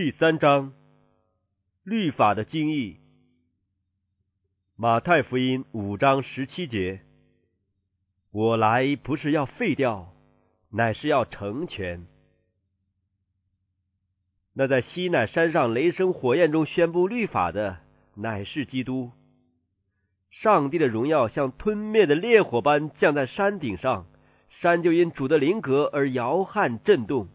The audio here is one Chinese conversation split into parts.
第三章，律法的精义。马太福音五章十七节：我来不是要废掉，乃是要成全。那在西奈山上雷声火焰中宣布律法的，乃是基督。上帝的荣耀像吞灭的烈火般降在山顶上，山就因主的灵格而摇撼震动。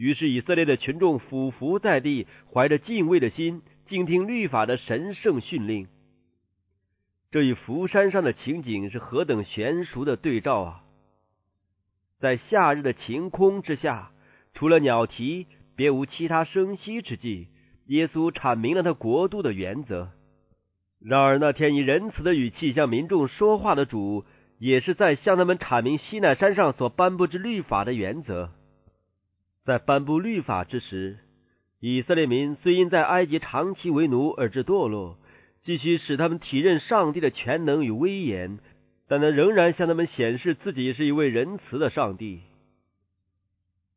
于是以色列的群众俯伏在地，怀着敬畏的心，静听律法的神圣训令。这与福山上的情景是何等悬殊的对照啊！在夏日的晴空之下，除了鸟啼，别无其他声息之际。耶稣阐明了他国度的原则。然而那天以仁慈的语气向民众说话的主，也是在向他们阐明西奈山上所颁布之律法的原则。在颁布律法之时，以色列民虽因在埃及长期为奴而致堕落，继续使他们体认上帝的全能与威严，但他仍然向他们显示自己是一位仁慈的上帝。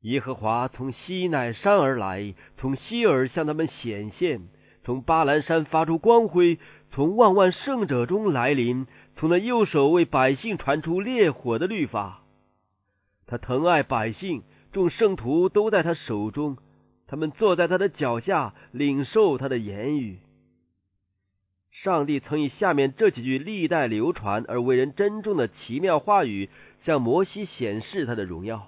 耶和华从西乃山而来，从西尔向他们显现，从巴兰山发出光辉，从万万圣者中来临，从那右手为百姓传出烈火的律法。他疼爱百姓。众圣徒都在他手中，他们坐在他的脚下，领受他的言语。上帝曾以下面这几句历代流传而为人珍重的奇妙话语，向摩西显示他的荣耀。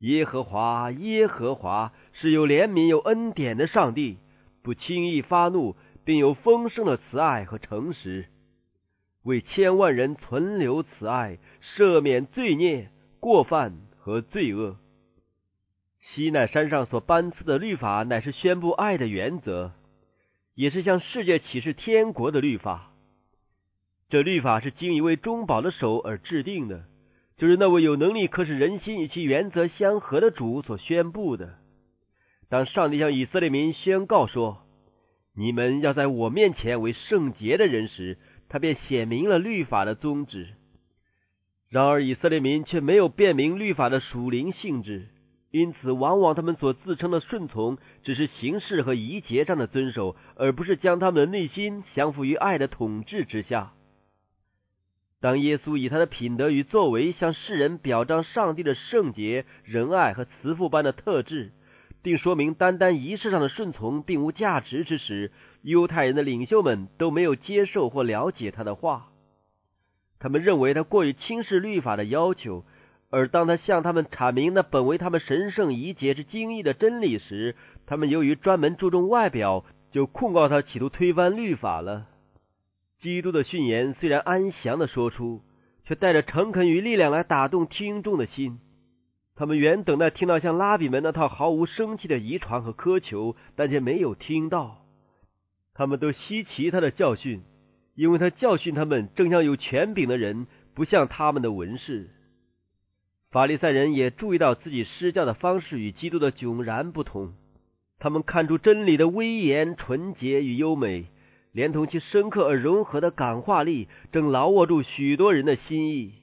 耶和华，耶和华是有怜悯、有恩典的上帝，不轻易发怒，并有丰盛的慈爱和诚实，为千万人存留慈爱，赦免罪孽过犯。和罪恶。西奈山上所颁赐的律法，乃是宣布爱的原则，也是向世界启示天国的律法。这律法是经一位中保的手而制定的，就是那位有能力可使人心与其原则相合的主所宣布的。当上帝向以色列民宣告说：“你们要在我面前为圣洁的人时”，他便显明了律法的宗旨。然而以色列民却没有辨明律法的属灵性质，因此往往他们所自称的顺从，只是形式和仪节上的遵守，而不是将他们的内心降服于爱的统治之下。当耶稣以他的品德与作为向世人表彰上帝的圣洁、仁爱和慈父般的特质，并说明单单仪式上的顺从并无价值之时，犹太人的领袖们都没有接受或了解他的话。他们认为他过于轻视律法的要求，而当他向他们阐明那本为他们神圣遗节之精义的真理时，他们由于专门注重外表，就控告他企图推翻律法了。基督的训言虽然安详的说出，却带着诚恳与力量来打动听众的心。他们原等待听到像拉比们那套毫无生气的遗传和苛求，但却没有听到。他们都稀奇他的教训。因为他教训他们，正像有权柄的人，不像他们的文士。法利赛人也注意到自己施教的方式与基督的迥然不同。他们看出真理的威严、纯洁与优美，连同其深刻而融合的感化力，正牢握住许多人的心意。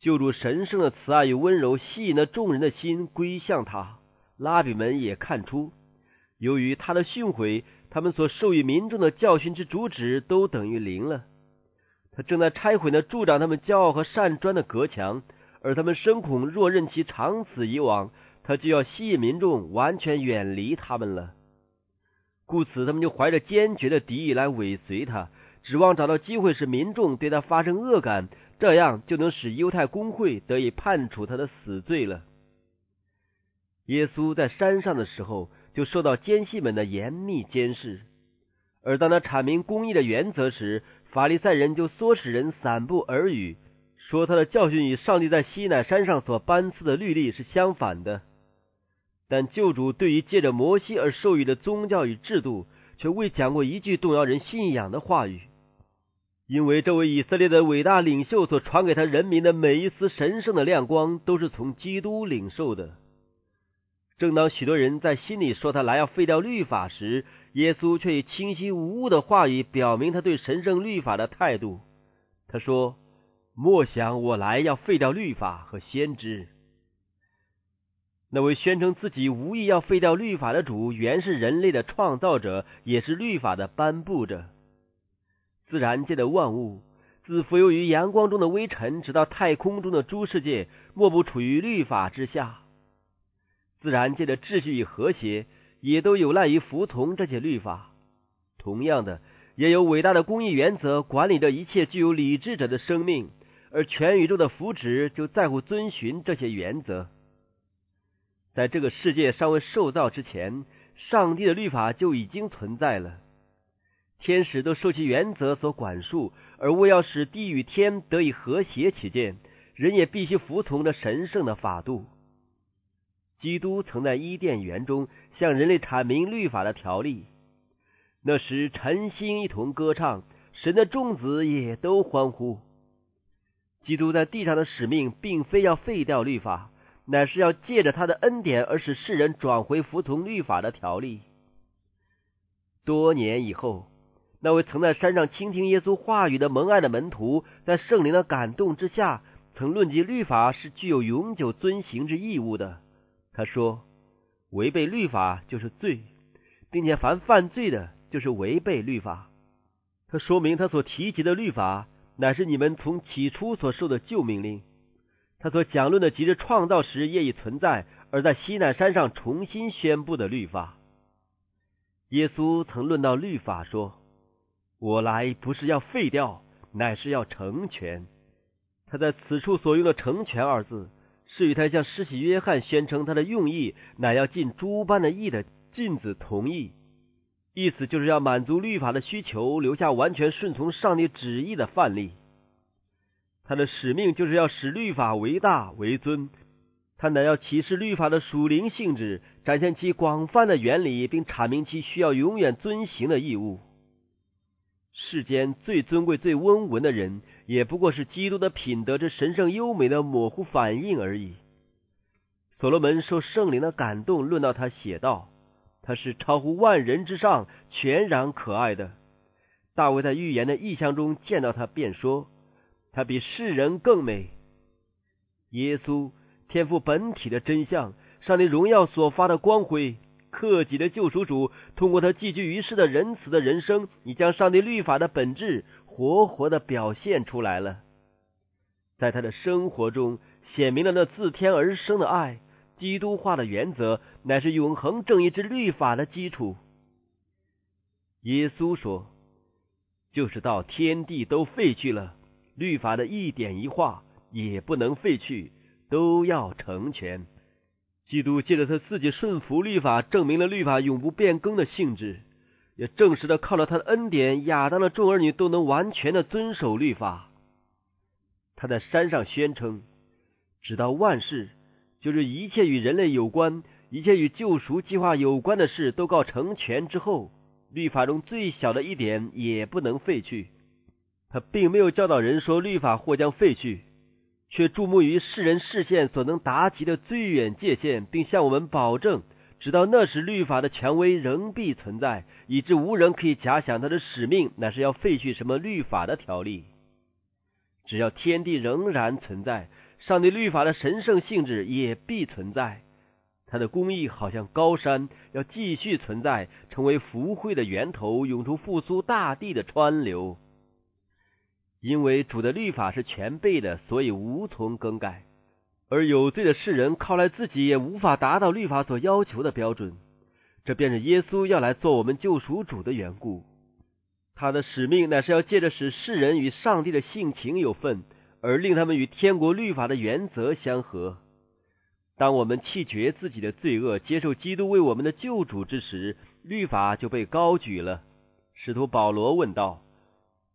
救主神圣的慈爱与温柔吸引了众人的心归向他。拉比们也看出，由于他的训诲。他们所授予民众的教训之主旨都等于零了。他正在拆毁那助长他们骄傲和善专的隔墙，而他们深恐若任其长此以往，他就要吸引民众完全远离他们了。故此，他们就怀着坚决的敌意来尾随他，指望找到机会使民众对他发生恶感，这样就能使犹太公会得以判处他的死罪了。耶稣在山上的时候。就受到奸细们的严密监视，而当他阐明公义的原则时，法利赛人就唆使人散布耳语，说他的教训与上帝在西乃山上所颁赐的律例是相反的。但救主对于借着摩西而授予的宗教与制度，却未讲过一句动摇人信仰的话语，因为这位以色列的伟大领袖所传给他人民的每一丝神圣的亮光，都是从基督领受的。正当许多人在心里说他来要废掉律法时，耶稣却以清晰无误的话语表明他对神圣律法的态度。他说：“莫想我来要废掉律法和先知。”那位宣称自己无意要废掉律法的主，原是人类的创造者，也是律法的颁布者。自然界的万物，自浮游于阳光中的微尘，直到太空中的诸世界，莫不处于律法之下。自然界的秩序与和谐，也都有赖于服从这些律法。同样的，也有伟大的公益原则管理着一切具有理智者的生命，而全宇宙的福祉就在乎遵循这些原则。在这个世界尚未受造之前，上帝的律法就已经存在了。天使都受其原则所管束，而为要使地与天得以和谐起见，人也必须服从这神圣的法度。基督曾在伊甸园中向人类阐明律法的条例，那时晨星一同歌唱，神的众子也都欢呼。基督在地上的使命，并非要废掉律法。乃是要借着他的恩典，而使世人转回服从律法的条例。多年以后，那位曾在山上倾听耶稣话语的蒙爱的门徒，在圣灵的感动之下，曾论及律法是具有永久遵行之义务的。他说：“违背律法就是罪，并且凡犯罪的，就是违背律法。”他说明他所提及的律法，乃是你们从起初所受的旧命令。他所讲论的，即是创造时业已存在，而在西奈山上重新宣布的律法。耶稣曾论到律法说：“我来不是要废掉，乃是要成全。”他在此处所用的“成全”二字，是与他向施洗约翰宣称他的用意，乃要尽诸般的义的尽子同意。意思就是要满足律法的需求，留下完全顺从上帝旨意的范例。他的使命就是要使律法为大为尊，他乃要启示律法的属灵性质，展现其广泛的原理，并阐明其需要永远遵行的义务。世间最尊贵、最温文的人，也不过是基督的品德之神圣优美的模糊反应而已。所罗门受圣灵的感动，论到他写道：“他是超乎万人之上，全然可爱的。”大卫在预言的意象中见到他，便说。他比世人更美。耶稣天赋本体的真相，上帝荣耀所发的光辉，克己的救赎主，通过他寄居于世的仁慈的人生，已将上帝律法的本质活活的表现出来了。在他的生活中，显明了那自天而生的爱，基督化的原则，乃是永恒正义之律法的基础。耶稣说：“就是到天地都废去了。”律法的一点一画也不能废去，都要成全。基督借着他自己顺服律法，证明了律法永不变更的性质，也证实了靠了他的恩典，亚当的众儿女都能完全的遵守律法。他在山上宣称，直到万事，就是一切与人类有关、一切与救赎计划有关的事都告成全之后，律法中最小的一点也不能废去。他并没有教导人说律法或将废去，却注目于世人视线所能达及的最远界限，并向我们保证，直到那时律法的权威仍必存在，以致无人可以假想他的使命乃是要废去什么律法的条例。只要天地仍然存在，上帝律法的神圣性质也必存在。他的公义好像高山，要继续存在，成为福慧的源头，涌出复苏大地的川流。因为主的律法是全备的，所以无从更改；而有罪的世人靠来自己也无法达到律法所要求的标准。这便是耶稣要来做我们救赎主的缘故。他的使命乃是要借着使世人与上帝的性情有份，而令他们与天国律法的原则相合。当我们弃绝自己的罪恶，接受基督为我们的救主之时，律法就被高举了。使徒保罗问道：“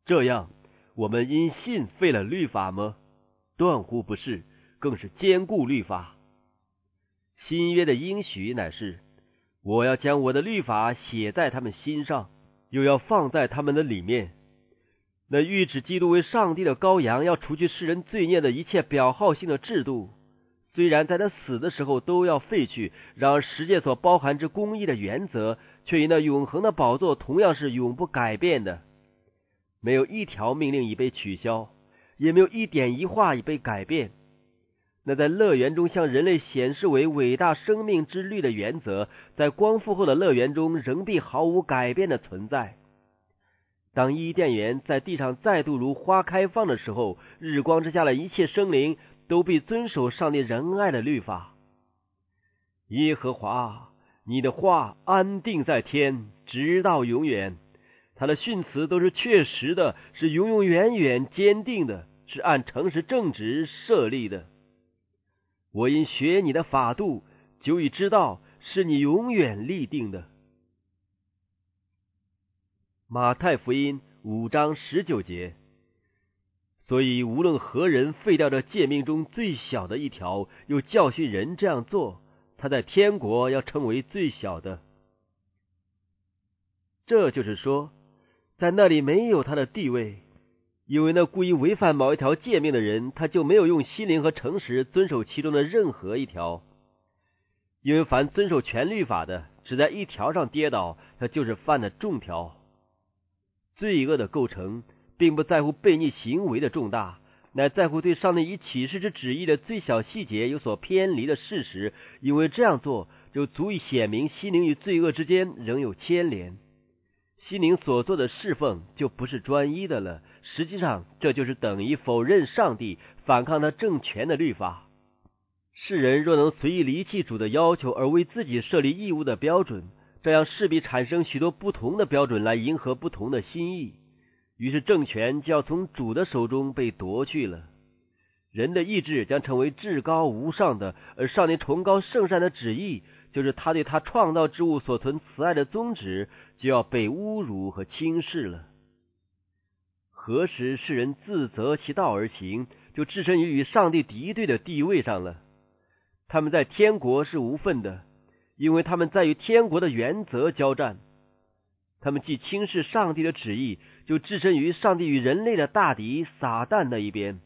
这样？”我们因信废了律法吗？断乎不是，更是坚固律法。新约的应许乃是：我要将我的律法写在他们心上，又要放在他们的里面。那预指基督为上帝的羔羊，要除去世人罪孽的一切表号性的制度，虽然在他死的时候都要废去，然而世界所包含之公义的原则，却与那永恒的宝座同样是永不改变的。没有一条命令已被取消，也没有一点一画已被改变。那在乐园中向人类显示为伟大生命之律的原则，在光复后的乐园中仍必毫无改变的存在。当伊甸园在地上再度如花开放的时候，日光之下的一切生灵都必遵守上帝仁爱的律法。耶和华，你的话安定在天，直到永远。他的训词都是确实的，是永永远远坚定的，是按诚实正直设立的。我因学你的法度，就已知道是你永远立定的。马太福音五章十九节。所以，无论何人废掉这诫命中最小的一条，又教训人这样做，他在天国要成为最小的。这就是说，在那里没有他的地位。因为那故意违反某一条诫命的人，他就没有用心灵和诚实遵守其中的任何一条。因为凡遵守全律法的，只在一条上跌倒，他就是犯了重条。罪恶的构成，并不在乎悖逆行为的重大，乃在乎对上帝以启示之旨意的最小细节有所偏离的事实。因为这样做，就足以显明心灵与罪恶之间仍有牵连。心灵所做的侍奉就不是专一的了。实际上，这就是等于否认上帝，反抗他政权的律法。世人若能随意离弃主的要求，而为自己设立义务的标准，这样势必产生许多不同的标准来迎合不同的心意。于是，政权就要从主的手中被夺去了。人的意志将成为至高无上的，而上帝崇高圣善的旨意，就是他对他创造之物所存慈爱的宗旨，就要被侮辱和轻视了。何时世人自责其道而行，就置身于与上帝敌对的地位上了。他们在天国是无份的，因为他们在与天国的原则交战。他们既轻视上帝的旨意，就置身于上帝与人类的大敌撒旦那一边。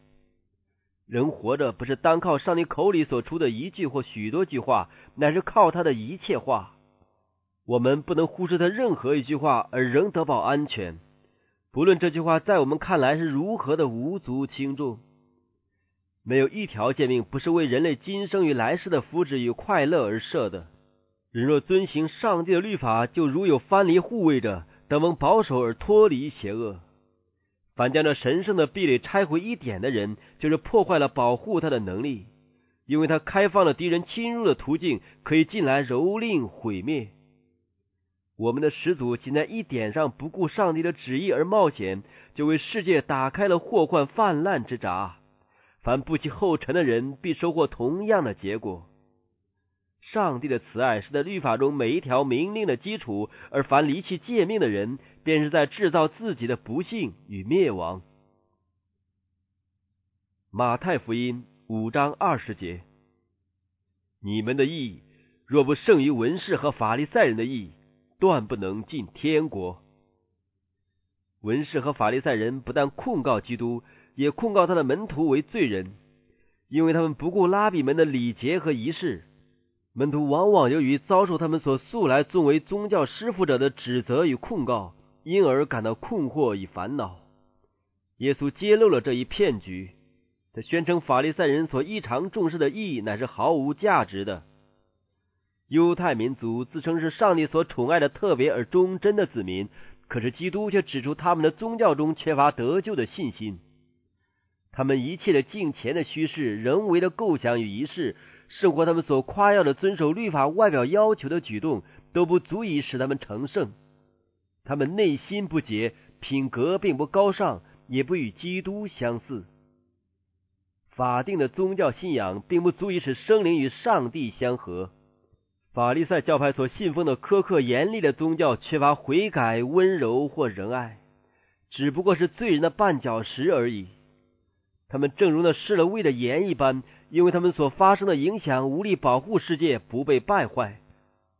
人活着不是单靠上帝口里所出的一句或许多句话，乃是靠他的一切话。我们不能忽视他任何一句话而仍得保安全。不论这句话在我们看来是如何的无足轻重，没有一条诫命不是为人类今生与来世的福祉与快乐而设的。人若遵行上帝的律法，就如有藩篱护卫着，得蒙保守而脱离邪恶。凡将这神圣的壁垒拆毁一点的人，就是破坏了保护他的能力，因为他开放了敌人侵入的途径，可以进来蹂躏毁灭。我们的始祖仅在一点上不顾上帝的旨意而冒险，就为世界打开了祸患泛滥之闸。凡不及后尘的人，必收获同样的结果。上帝的慈爱是在律法中每一条明令的基础，而凡离弃诫命的人，便是在制造自己的不幸与灭亡。马太福音五章二十节：你们的义若不胜于文士和法利赛人的义。断不能进天国。文士和法利赛人不但控告基督，也控告他的门徒为罪人，因为他们不顾拉比们的礼节和仪式。门徒往往由于遭受他们所素来尊为宗教师傅者的指责与控告，因而感到困惑与烦恼。耶稣揭露了这一骗局，他宣称法利赛人所异常重视的意义乃是毫无价值的。犹太民族自称是上帝所宠爱的特别而忠贞的子民，可是基督却指出他们的宗教中缺乏得救的信心。他们一切的敬虔的虚饰、人为的构想与仪式，胜过他们所夸耀的遵守律法外表要求的举动，都不足以使他们成圣。他们内心不洁，品格并不高尚，也不与基督相似。法定的宗教信仰并不足以使生灵与上帝相合。法利赛教派所信奉的苛刻严厉的宗教，缺乏悔改、温柔或仁爱，只不过是罪人的绊脚石而已。他们正如那失了味的盐一般，因为他们所发生的影响无力保护世界不被败坏。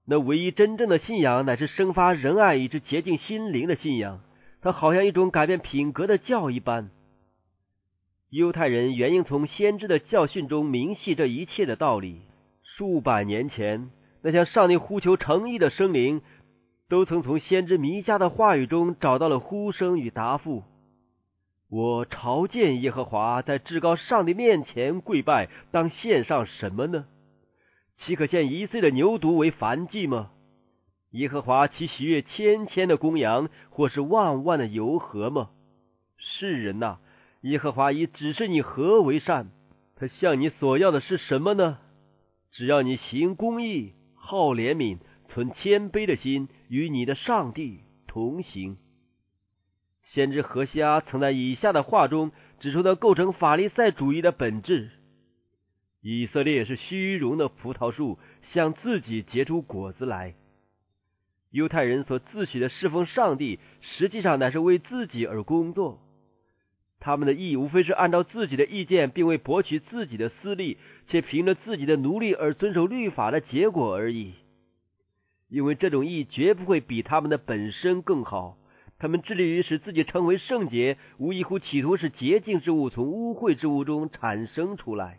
那唯一真正的信仰，乃是生发仁爱以致洁净心灵的信仰。它好像一种改变品格的教一般。犹太人原应从先知的教训中明晰这一切的道理。数百年前。那向上帝呼求诚意的生灵，都曾从先知弥迦的话语中找到了呼声与答复。我朝见耶和华，在至高上帝面前跪拜，当献上什么呢？岂可献一岁的牛犊为燔祭吗？耶和华岂喜悦千千的公羊，或是万万的油河吗？世人呐，耶和华已指示你何为善，他向你所要的是什么呢？只要你行公义，好怜悯，存谦卑的心，与你的上帝同行。先知何西阿曾在以下的话中指出了构成法利赛主义的本质：以色列是虚荣的葡萄树，向自己结出果子来。犹太人所自诩的侍奉上帝，实际上乃是为自己而工作。他们的义无非是按照自己的意见，并为博取自己的私利，且凭着自己的奴隶而遵守律法的结果而已。因为这种义绝不会比他们的本身更好。他们致力于使自己成为圣洁，无异乎企图使洁净之物从污秽之物中产生出来。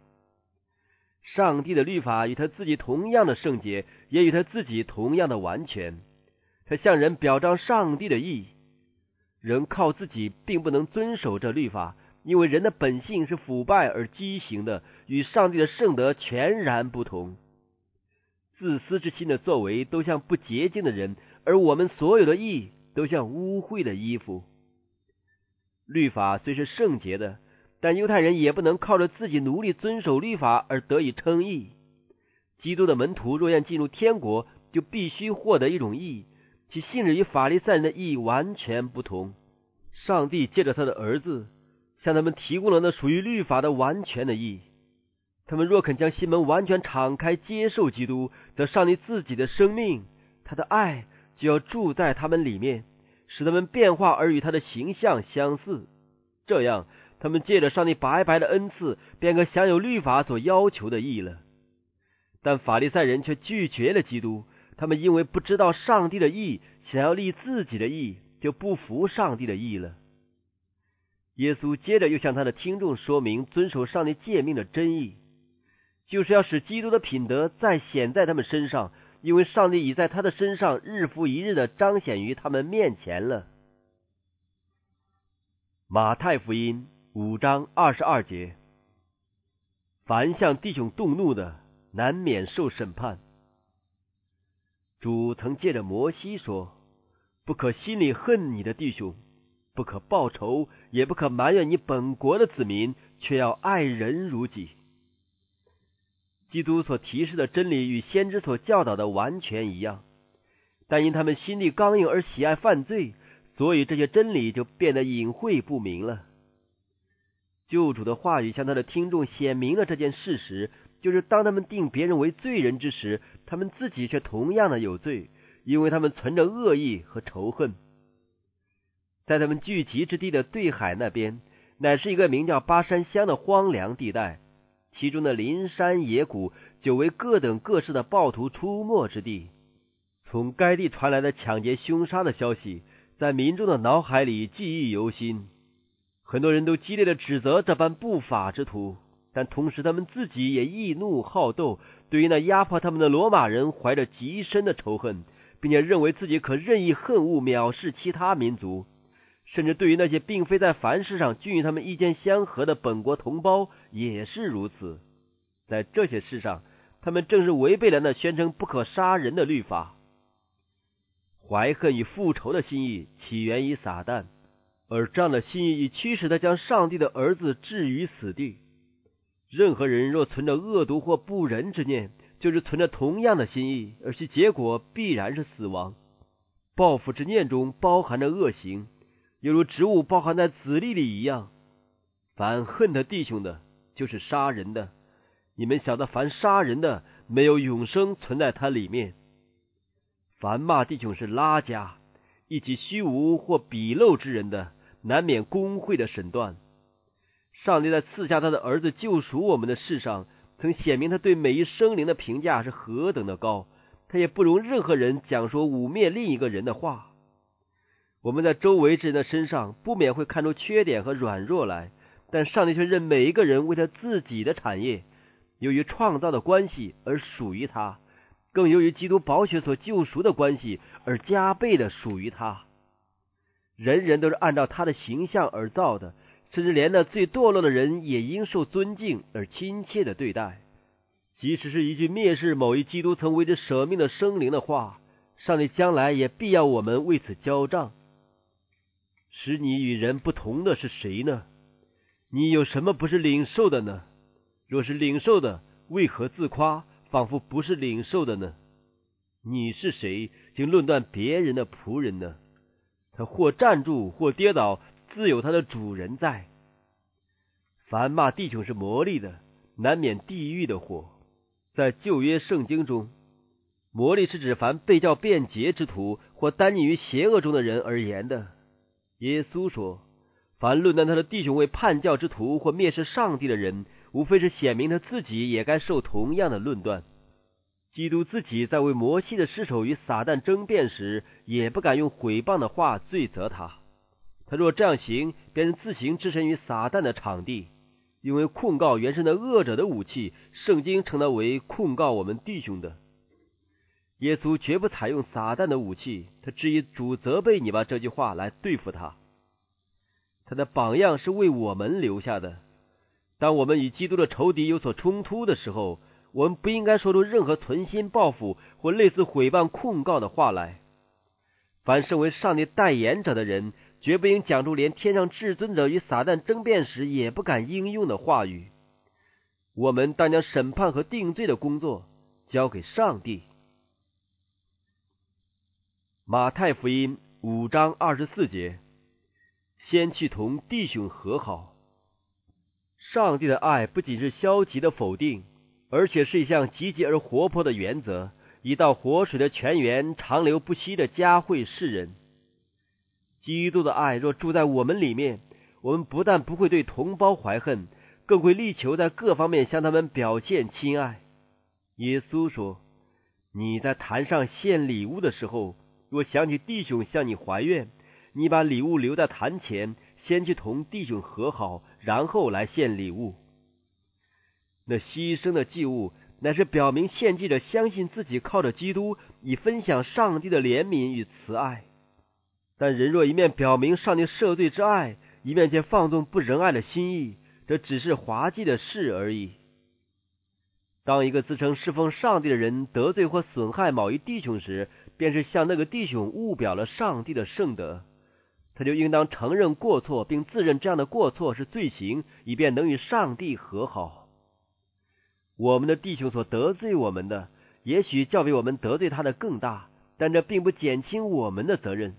上帝的律法与他自己同样的圣洁，也与他自己同样的完全。他向人表彰上帝的义。人靠自己并不能遵守这律法，因为人的本性是腐败而畸形的，与上帝的圣德全然不同。自私之心的作为都像不洁净的人，而我们所有的义。都像污秽的衣服。律法虽是圣洁的，但犹太人也不能靠着自己努力遵守律法而得以称义。基督的门徒若愿进入天国，就必须获得一种义，其性质与法利赛人的义完全不同。上帝借着他的儿子，向他们提供了那属于律法的完全的意义。他们若肯将心门完全敞开，接受基督，则上帝自己的生命，他的爱就要住在他们里面。使他们变化而与他的形象相似，这样他们借着上帝白白的恩赐，便可享有律法所要求的义了。但法利赛人却拒绝了基督，他们因为不知道上帝的意，想要立自己的意，就不服上帝的意了。耶稣接着又向他的听众说明遵守上帝诫命的真意，就是要使基督的品德再显在他们身上。因为上帝已在他的身上日复一日的彰显于他们面前了。马太福音五章二十二节：凡向弟兄动怒的，难免受审判。主曾借着摩西说：“不可心里恨你的弟兄，不可报仇，也不可埋怨你本国的子民，却要爱人如己。”基督所提示的真理与先知所教导的完全一样，但因他们心地刚硬而喜爱犯罪，所以这些真理就变得隐晦不明了。救主的话语向他的听众显明了这件事实：就是当他们定别人为罪人之时，他们自己却同样的有罪，因为他们存着恶意和仇恨。在他们聚集之地的对海那边，乃是一个名叫巴山乡的荒凉地带。其中的林山野谷，久为各等各式的暴徒出没之地。从该地传来的抢劫、凶杀的消息，在民众的脑海里记忆犹新。很多人都激烈的指责这般不法之徒，但同时他们自己也易怒好斗，对于那压迫他们的罗马人怀着极深的仇恨，并且认为自己可任意恨恶、藐视其他民族。甚至对于那些并非在凡事上均与他们意见相合的本国同胞也是如此，在这些事上，他们正是违背了那宣称不可杀人的律法。怀恨与复仇的心意起源于撒旦，而这样的心意已驱使他将上帝的儿子置于死地。任何人若存着恶毒或不仁之念，就是存着同样的心意，而其结果必然是死亡。报复之念中包含着恶行。犹如植物包含在籽粒里一样，凡恨他弟兄的，就是杀人的。你们晓得，凡杀人的，没有永生存在他里面。凡骂弟兄是拉家，一起虚无或鄙陋之人的，难免公会的审断。上帝在赐下他的儿子救赎我们的事上，曾显明他对每一生灵的评价是何等的高，他也不容任何人讲说污蔑另一个人的话。我们在周围之人的身上不免会看出缺点和软弱来，但上帝却认每一个人为他自己的产业，由于创造的关系而属于他，更由于基督宝血所救赎的关系而加倍的属于他。人人都是按照他的形象而造的，甚至连那最堕落的人也应受尊敬而亲切的对待。即使是一句蔑视某一基督曾为之舍命的生灵的话，上帝将来也必要我们为此交账。使你与人不同的是谁呢？你有什么不是领受的呢？若是领受的，为何自夸，仿佛不是领受的呢？你是谁，竟论断别人的仆人呢？他或站住，或跌倒，自有他的主人在。凡骂弟兄是魔力的，难免地狱的火。在旧约圣经中，魔力是指凡被教变节之徒或单溺于邪恶中的人而言的。耶稣说：“凡论断他的弟兄为叛教之徒或蔑视上帝的人，无非是显明他自己也该受同样的论断。”基督自己在为摩西的尸首与撒旦争辩时，也不敢用毁谤的话罪责他。他若这样行，便是自行置身于撒旦的场地。因为控告原是那恶者的武器，圣经称他为控告我们弟兄的。耶稣绝不采用撒旦的武器，他只以主责备你吧这句话来对付他。他的榜样是为我们留下的。当我们与基督的仇敌有所冲突的时候，我们不应该说出任何存心报复或类似毁谤控告的话来。凡身为上帝代言者的人。绝不应讲出连天上至尊者与撒旦争辩时也不敢应用的话语。我们当将审判和定罪的工作交给上帝。马太福音五章二十四节：先去同弟兄和好。上帝的爱不仅是消极的否定，而且是一项积极而活泼的原则，一道活水的泉源，长流不息的佳慧世人。基督的爱若住在我们里面，我们不但不会对同胞怀恨，更会力求在各方面向他们表现亲爱。耶稣说：“你在坛上献礼物的时候，若想起弟兄向你怀怨，你把礼物留在坛前，先去同弟兄和好，然后来献礼物。那牺牲的祭物，乃是表明献祭者相信自己靠着基督，以分享上帝的怜悯与慈爱。”但人若一面表明上帝赦罪之爱，一面却放纵不仁爱的心意，这只是滑稽的事而已。当一个自称侍奉上帝的人得罪或损害某一弟兄时，便是向那个弟兄误表了上帝的圣德，他就应当承认过错，并自认这样的过错是罪行，以便能与上帝和好。我们的弟兄所得罪我们的，也许较比我们得罪他的更大，但这并不减轻我们的责任。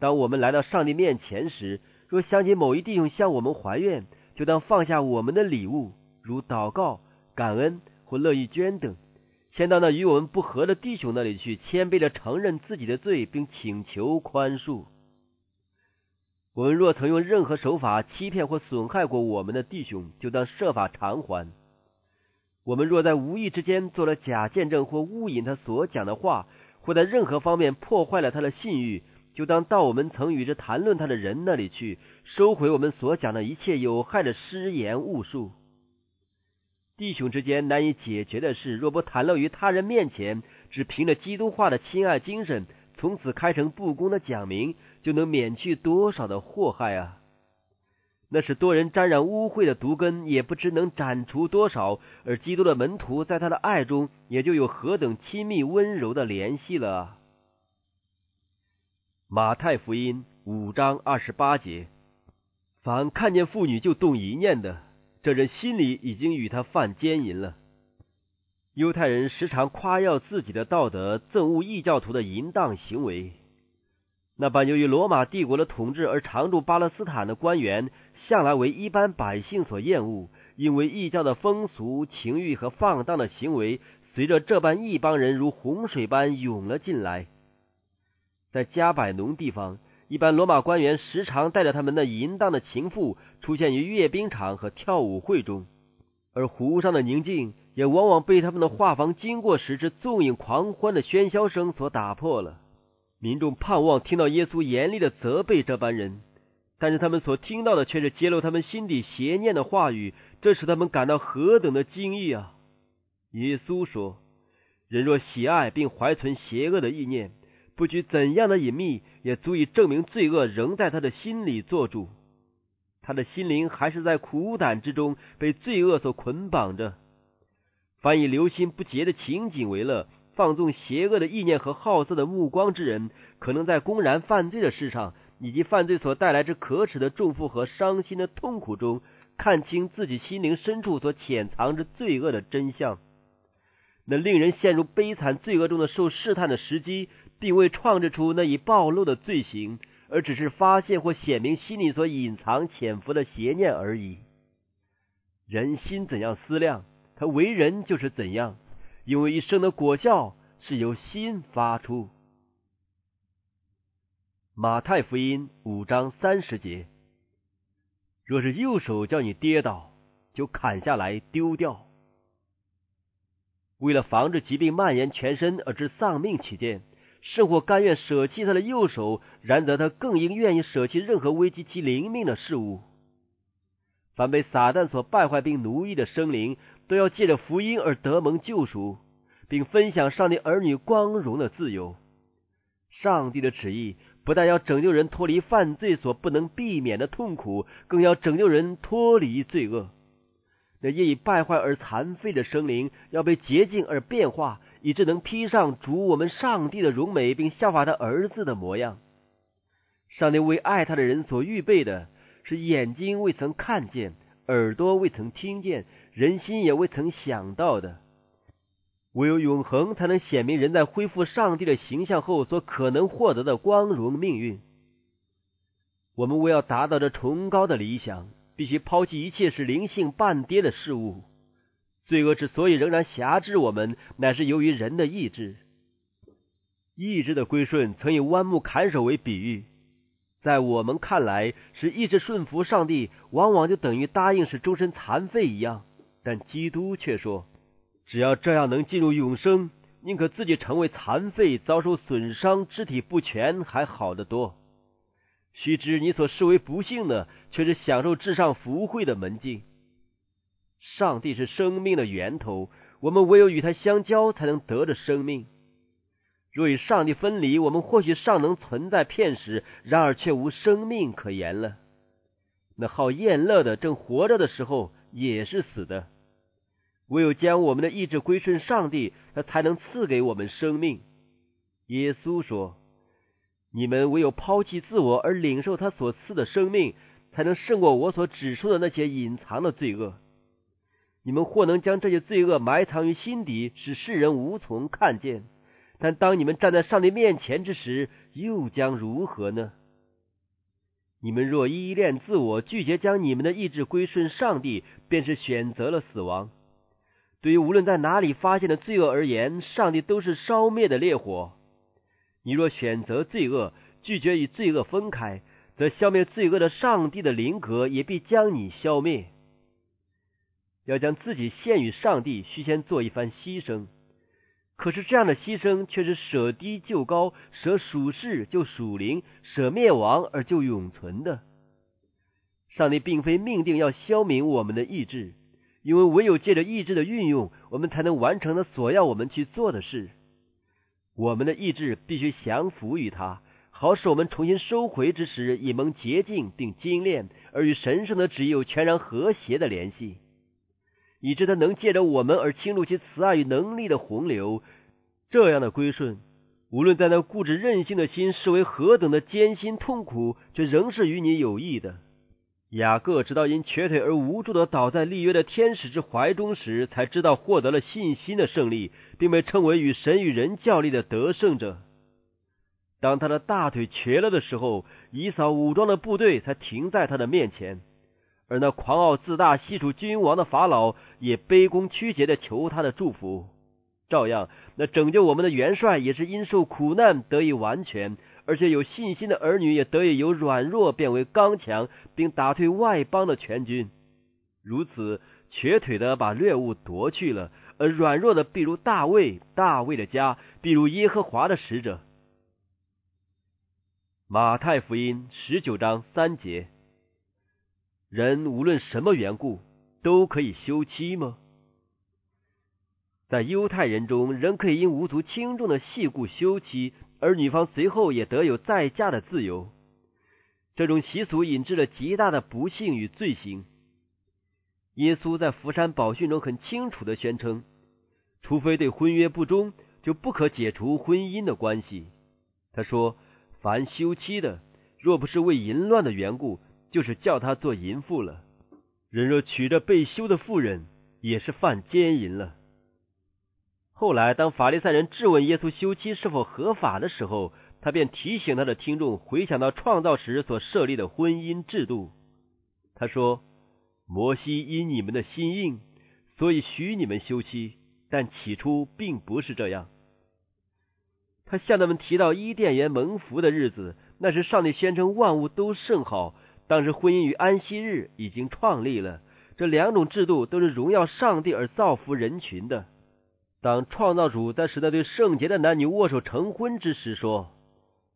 当我们来到上帝面前时，若想起某一弟兄向我们怀怨，就当放下我们的礼物，如祷告、感恩或乐意捐等，先到那与我们不和的弟兄那里去，谦卑的承认自己的罪，并请求宽恕。我们若曾用任何手法欺骗或损害过我们的弟兄，就当设法偿还。我们若在无意之间做了假见证或误引他所讲的话，或在任何方面破坏了他的信誉，就当到我们曾与之谈论他的人那里去，收回我们所讲的一切有害的失言误述。弟兄之间难以解决的事，若不袒露于他人面前，只凭着基督化的亲爱精神，从此开诚布公的讲明，就能免去多少的祸害啊！那是多人沾染污秽的毒根，也不知能斩除多少，而基督的门徒在他的爱中，也就有何等亲密温柔的联系了。马太福音五章二十八节：凡看见妇女就动淫念的，这人心里已经与他犯奸淫了。犹太人时常夸耀自己的道德，憎恶异教徒的淫荡行为。那般由于罗马帝国的统治而常驻巴勒斯坦的官员，向来为一般百姓所厌恶，因为异教的风俗、情欲和放荡的行为，随着这般一帮人如洪水般涌了进来。在加百农地方，一般罗马官员时常带着他们那淫荡的情妇出现于阅兵场和跳舞会中，而湖上的宁静也往往被他们的画舫经过时之纵饮狂欢的喧嚣声所打破了。民众盼望听到耶稣严厉的责备这般人，但是他们所听到的却是揭露他们心底邪念的话语，这使他们感到何等的惊异啊！耶稣说：“人若喜爱并怀存邪恶的意念。”不拘怎样的隐秘，也足以证明罪恶仍在他的心里做主。他的心灵还是在苦胆之中被罪恶所捆绑着。凡以留心不洁的情景为乐，放纵邪恶的意念和好色的目光之人，可能在公然犯罪的事上，以及犯罪所带来之可耻的重负和伤心的痛苦中，看清自己心灵深处所潜藏着罪恶的真相。那令人陷入悲惨罪恶中的受试探的时机，并未创制出那已暴露的罪行。而只是发现或显明心里所隐藏潜伏的邪念而已。人心怎样思量，他为人就是怎样，因为一生的果效是由心发出。马太福音五章三十节：若是右手叫你跌倒，就砍下来丢掉。为了防止疾病蔓延全身而致丧命起见。甚或甘愿舍弃他的右手，然则他更应愿意舍弃任何危及其灵命的事物。凡被撒旦所败坏并奴役的生灵，都要借着福音而得蒙救赎，并分享上帝儿女光荣的自由。上帝的旨意不但要拯救人脱离犯罪所不能避免的痛苦，更要拯救人脱离罪恶。那业已败坏而残废的生灵，要被洁净而变化。以致能披上主我们上帝的荣美，并效法他儿子的模样。上帝为爱他的人所预备的是眼睛未曾看见，耳朵未曾听见，人心也未曾想到的。唯有永恒才能显明人在恢复上帝的形象后所可能获得的光荣命运。我们为要达到这崇高的理想，必须抛弃一切使灵性半跌的事物。罪恶之所以仍然辖制我们，乃是由于人的意志。意志的归顺曾以弯木砍手为比喻，在我们看来，是意志顺服上帝，往往就等于答应使终身残废一样。但基督却说，只要这样能进入永生，宁可自己成为残废，遭受损伤，肢体不全，还好得多。须知你所视为不幸的，却是享受至上福惠的门径。上帝是生命的源头，我们唯有与他相交，才能得着生命。若与上帝分离，我们或许尚能存在片时，然而却无生命可言了。那好厌乐的，正活着的时候，也是死的。唯有将我们的意志归顺上帝，他才能赐给我们生命。耶稣说：“你们唯有抛弃自我，而领受他所赐的生命，才能胜过我所指出的那些隐藏的罪恶。”你们或能将这些罪恶埋藏于心底，使世人无从看见；但当你们站在上帝面前之时，又将如何呢？你们若依恋自我，拒绝将你们的意志归顺上帝，便是选择了死亡。对于无论在哪里发现的罪恶而言，上帝都是烧灭的烈火。你若选择罪恶，拒绝与罪恶分开，则消灭罪恶的上帝的灵格也必将你消灭。要将自己献与上帝，需先做一番牺牲。可是这样的牺牲却是舍低就高，舍属世就属灵，舍灭亡而就永存的。上帝并非命定要消泯我们的意志，因为唯有借着意志的运用，我们才能完成他所要我们去做的事。我们的意志必须降服于他，好使我们重新收回之时，以蒙洁净并精炼，而与神圣的旨意有全然和谐的联系。以致他能借着我们而倾注其慈爱与能力的洪流，这样的归顺，无论在那固执任性的心视为何等的艰辛痛苦，却仍是与你有益的。雅各直到因瘸腿而无助的倒在立约的天使之怀中时，才知道获得了信心的胜利，并被称为与神与人较力的得胜者。当他的大腿瘸了的时候，以扫武装的部队才停在他的面前。而那狂傲自大、西楚君王的法老也卑躬屈节的求他的祝福。照样，那拯救我们的元帅也是因受苦难得以完全，而且有信心的儿女也得以由软弱变为刚强，并打退外邦的全军。如此，瘸腿的把掠物夺去了，而软弱的必如大卫，大卫的家必如耶和华的使者。马太福音十九章三节。人无论什么缘故都可以休妻吗？在犹太人中，人可以因无足轻重的细故休妻，而女方随后也得有再嫁的自由。这种习俗引致了极大的不幸与罪行。耶稣在福山宝训中很清楚的宣称，除非对婚约不忠，就不可解除婚姻的关系。他说：“凡休妻的，若不是为淫乱的缘故，就是叫他做淫妇了。人若娶着被休的妇人，也是犯奸淫了。”后来，当法利赛人质问耶稣休妻是否合法的时候，他便提醒他的听众回想到创造时所设立的婚姻制度。他说。摩西因你们的心硬，所以许你们休妻，但起初并不是这样。他向他们提到伊甸园蒙福的日子，那是上帝宣称万物都甚好，当时婚姻与安息日已经创立了。这两种制度都是荣耀上帝而造福人群的。当创造主在时代对圣洁的男女握手成婚之时，说：“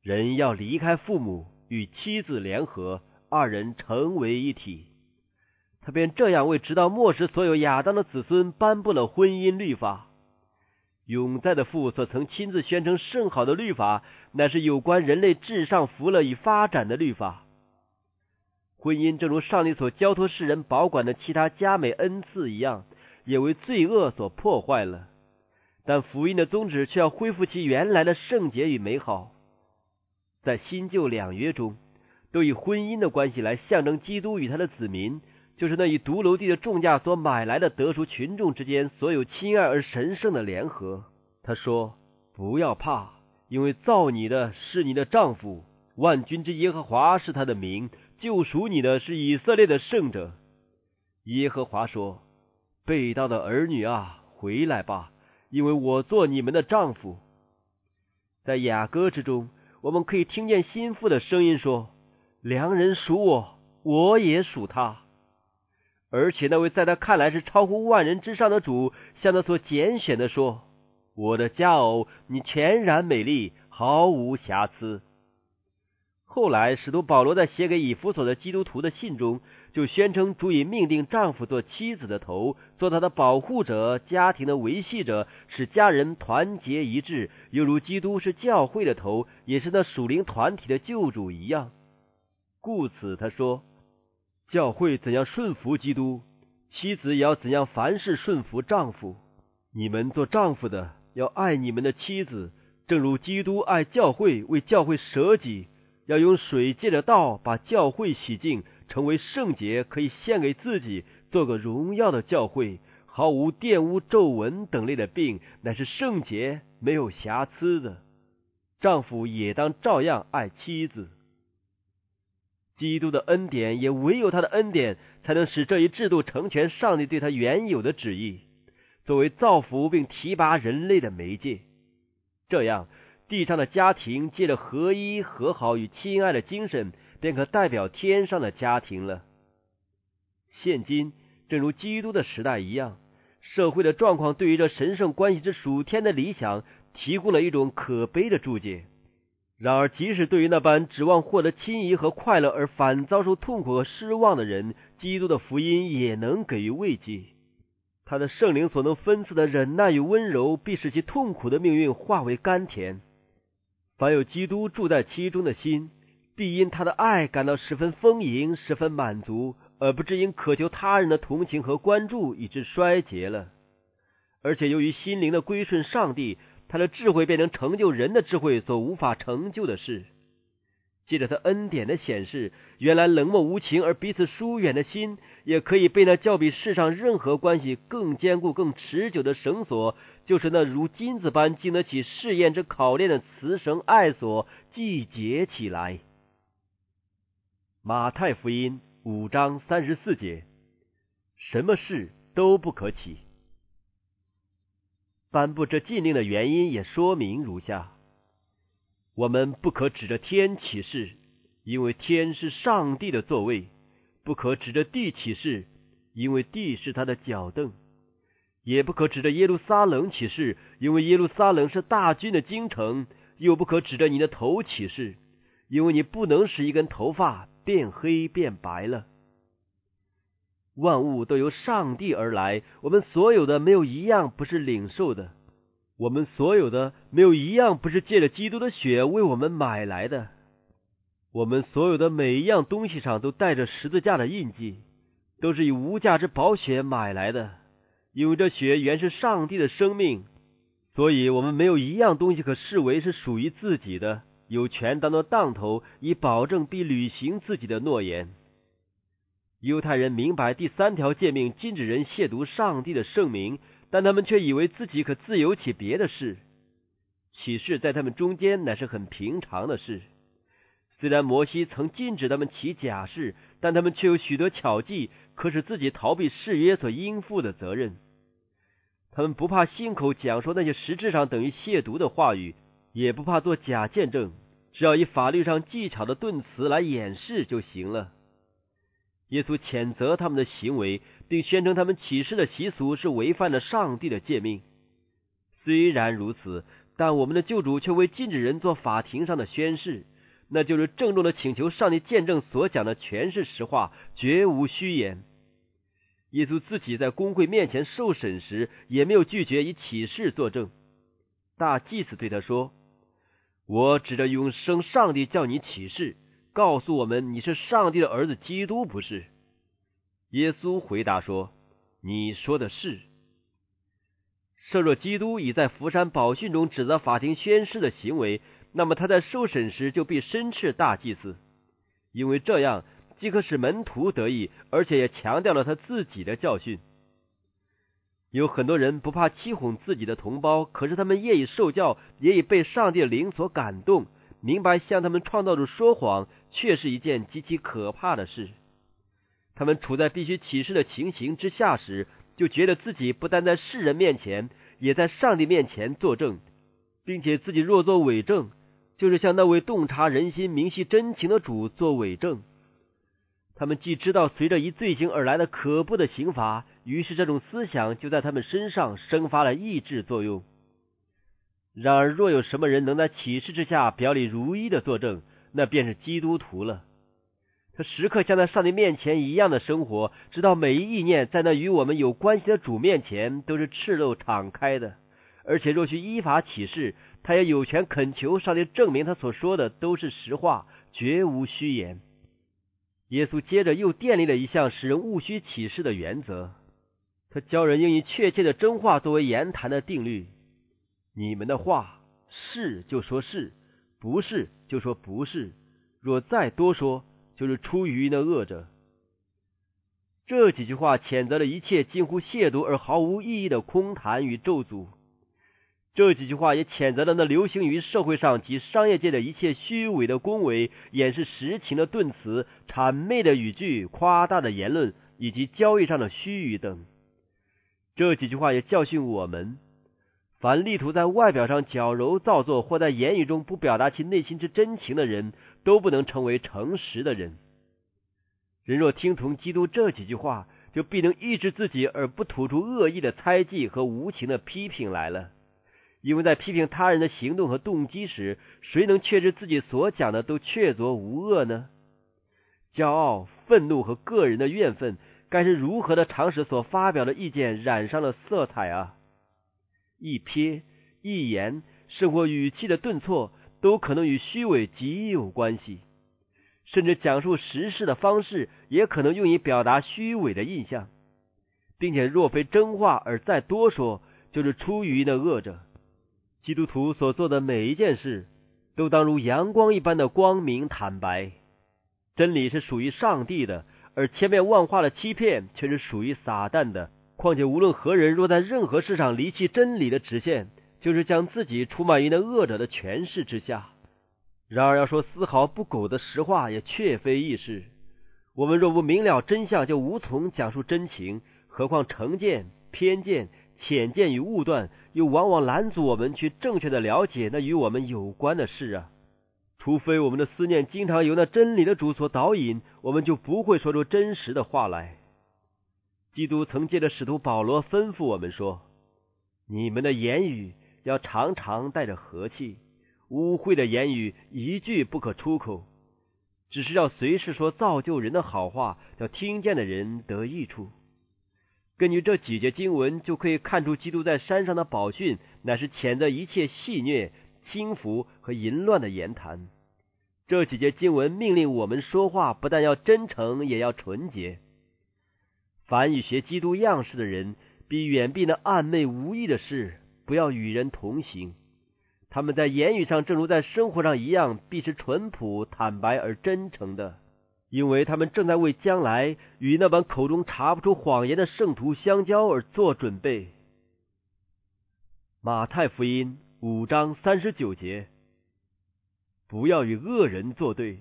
人要离开父母，与妻子联合，二人成为一体。”他便这样为直到末世所有亚当的子孙颁布了婚姻律法。永在的父所曾亲自宣称甚好的律法，乃是有关人类至上福乐与发展的律法。婚姻正如上帝所交托世人保管的其他佳美恩赐一样，也为罪恶所破坏了。但福音的宗旨却要恢复其原来的圣洁与美好。在新旧两约中，都以婚姻的关系来象征基督与他的子民。就是那以独楼地的重价所买来的得赎群众之间所有亲爱而神圣的联合。他说：“不要怕，因为造你的是你的丈夫，万军之耶和华是他的名，救赎你的是以色列的圣者。”耶和华说：“被盗的儿女啊，回来吧，因为我做你们的丈夫。”在雅歌之中，我们可以听见心腹的声音说：“良人属我，我也属他。”而且那位在他看来是超乎万人之上的主，向他所拣选的说：“我的佳偶，你全然美丽，毫无瑕疵。”后来，使徒保罗在写给以弗所的基督徒的信中，就宣称主以命定丈夫做妻子的头，做他的保护者、家庭的维系者，使家人团结一致，犹如基督是教会的头，也是那属灵团体的救主一样。故此，他说。教会怎样顺服基督，妻子也要怎样凡事顺服丈夫。你们做丈夫的要爱你们的妻子，正如基督爱教会，为教会舍己。要用水借着道把教会洗净，成为圣洁，可以献给自己，做个荣耀的教会，毫无玷污、皱纹等类的病，乃是圣洁、没有瑕疵的。丈夫也当照样爱妻子。基督的恩典，也唯有他的恩典，才能使这一制度成全上帝对他原有的旨意，作为造福并提拔人类的媒介。这样，地上的家庭借着合一、和好与亲爱的精神，便可代表天上的家庭了。现今，正如基督的时代一样，社会的状况对于这神圣关系之属天的理想，提供了一种可悲的注解。然而，即使对于那般指望获得亲谊和快乐而反遭受痛苦和失望的人，基督的福音也能给予慰藉。他的圣灵所能分赐的忍耐与温柔，必使其痛苦的命运化为甘甜。凡有基督住在其中的心，必因他的爱感到十分丰盈、十分满足，而不至因渴求他人的同情和关注以致衰竭了。而且，由于心灵的归顺上帝。他的智慧变成成就人的智慧所无法成就的事。借着他恩典的显示，原来冷漠无情而彼此疏远的心，也可以被那较比世上任何关系更坚固、更持久的绳索，就是那如金子般经得起试验之考验的慈绳爱索，系结起来。马太福音五章三十四节：什么事都不可起。颁布这禁令的原因也说明如下：我们不可指着天起誓，因为天是上帝的座位；不可指着地起誓，因为地是他的脚凳；也不可指着耶路撒冷起誓，因为耶路撒冷是大军的京城；又不可指着你的头起誓，因为你不能使一根头发变黑变白了。万物都由上帝而来，我们所有的没有一样不是领受的；我们所有的没有一样不是借着基督的血为我们买来的。我们所有的每一样东西上都带着十字架的印记，都是以无价之宝血买来的，因为这血原是上帝的生命，所以我们没有一样东西可视为是属于自己的，有权当做当头，以保证并履行自己的诺言。犹太人明白第三条诫命禁止人亵渎上帝的圣名，但他们却以为自己可自由起别的事。启示在他们中间乃是很平常的事。虽然摩西曾禁止他们起假誓，但他们却有许多巧计，可使自己逃避誓约所应负的责任。他们不怕信口讲说那些实质上等于亵渎的话语，也不怕做假见证，只要以法律上技巧的顿词来掩饰就行了。耶稣谴责他们的行为，并宣称他们起誓的习俗是违反了上帝的诫命。虽然如此。但我们的救主却为禁止人做法庭上的宣誓，那就是郑重的请求上帝见证所讲的全是实话，绝无虚言。耶稣自己在公会面前受审时，也没有拒绝以启示作证。大祭司对他说：“我指着永生上帝叫你起誓，告诉我们你是上帝的儿子基督，不是？”耶稣回答说：“你说的是。”设若基督已在福山宝训中指责法庭宣誓的行为，那么他在受审时就必申斥大祭司，因为这样既可使门徒得益，而且也强调了他自己的教训。有很多人不怕欺哄自己的同胞，可是他们业已受教，也已被上帝的灵所感动，明白向他们创造主说谎，却是一件极其可怕的事。他们处在必须启示的情形之下时，就觉得自己不但在世人面前。也在上帝面前作证，并且自己若作伪证，就是向那位洞察人心、明晰真情的主做伪证。他们既知道随着一罪行而来的可怖的刑罚，于是这种思想就在他们身上生发了抑制作用。然而，若有什么人能在启示之下表里如一的作证，那便是基督徒了。他时刻像在上帝面前一样的生活，直到每一意念在那与我们有关系的主面前都是赤露敞开的。而且若需依法起誓，他也有权恳求上帝证明他所说的都是实话，绝无虚言。耶稣接着又建立了一项使人勿需起誓的原则，他教人应以确切的真话作为言谈的定律。你们的话是就说是，不是就说不是。若再多说，就是出于那恶者。这几句话谴责了一切近乎亵渎而毫无意义的空谈与咒诅。这几句话也谴责了那流行于社会上及商业界的一切虚伪的恭维、掩饰实情的顿词、谄媚的语句、夸大的言论以及交易上的虚语等。这几句话也教训我们：凡力图在外表上矫揉造作，或在言语中不表达其内心之真情的人。都不能成为诚实的人。人若听从基督这几句话，就必能抑制自己，而不吐出恶意的猜忌和无情的批评来了。因为在批评他人的行动和动机时，谁能确知自己所讲的都确凿无恶呢？骄傲、愤怒和个人的怨愤，该是如何的常使所发表的意见染上了色彩啊！一瞥、一言，生活语气的顿挫。都可能与虚伪极有关系，甚至讲述实事的方式也可能用以表达虚伪的印象，并且若非真话而再多说，就是出于那恶者。基督徒所做的每一件事，都当如阳光一般的光明坦白。真理是属于上帝的，而千变万化的欺骗却是属于撒旦的。况且无论何人若在任何事上离弃真理的直线，就是将自己出卖于那恶者的权势之下。然而要说丝毫不苟的实话，也确非易事。我们若不明了真相，就无从讲述真情。何况成见、偏见、浅见与误断，又往往拦阻我们去正确的了解那与我们有关的事啊！除非我们的思念经常由那真理的主所导引，我们就不会说出真实的话来。基督曾借着使徒保罗吩咐我们说：“你们的言语。”要常常带着和气，污秽的言语一句不可出口，只是要随时说造就人的好话，叫听见的人得益处。根据这几节经文，就可以看出基督在山上的宝训，乃是谴责一切戏谑、轻浮和淫乱的言谈。这几节经文命令我们说话，不但要真诚，也要纯洁。凡与学基督样式的人，必远避那暧昧无益的事，不要与人同行。他们在言语上，正如在生活上一样，必是淳朴、坦白而真诚的，因为他们正在为将来与那帮口中查不出谎言的圣徒相交而做准备。马太福音五章三十九节。不要与恶人作对。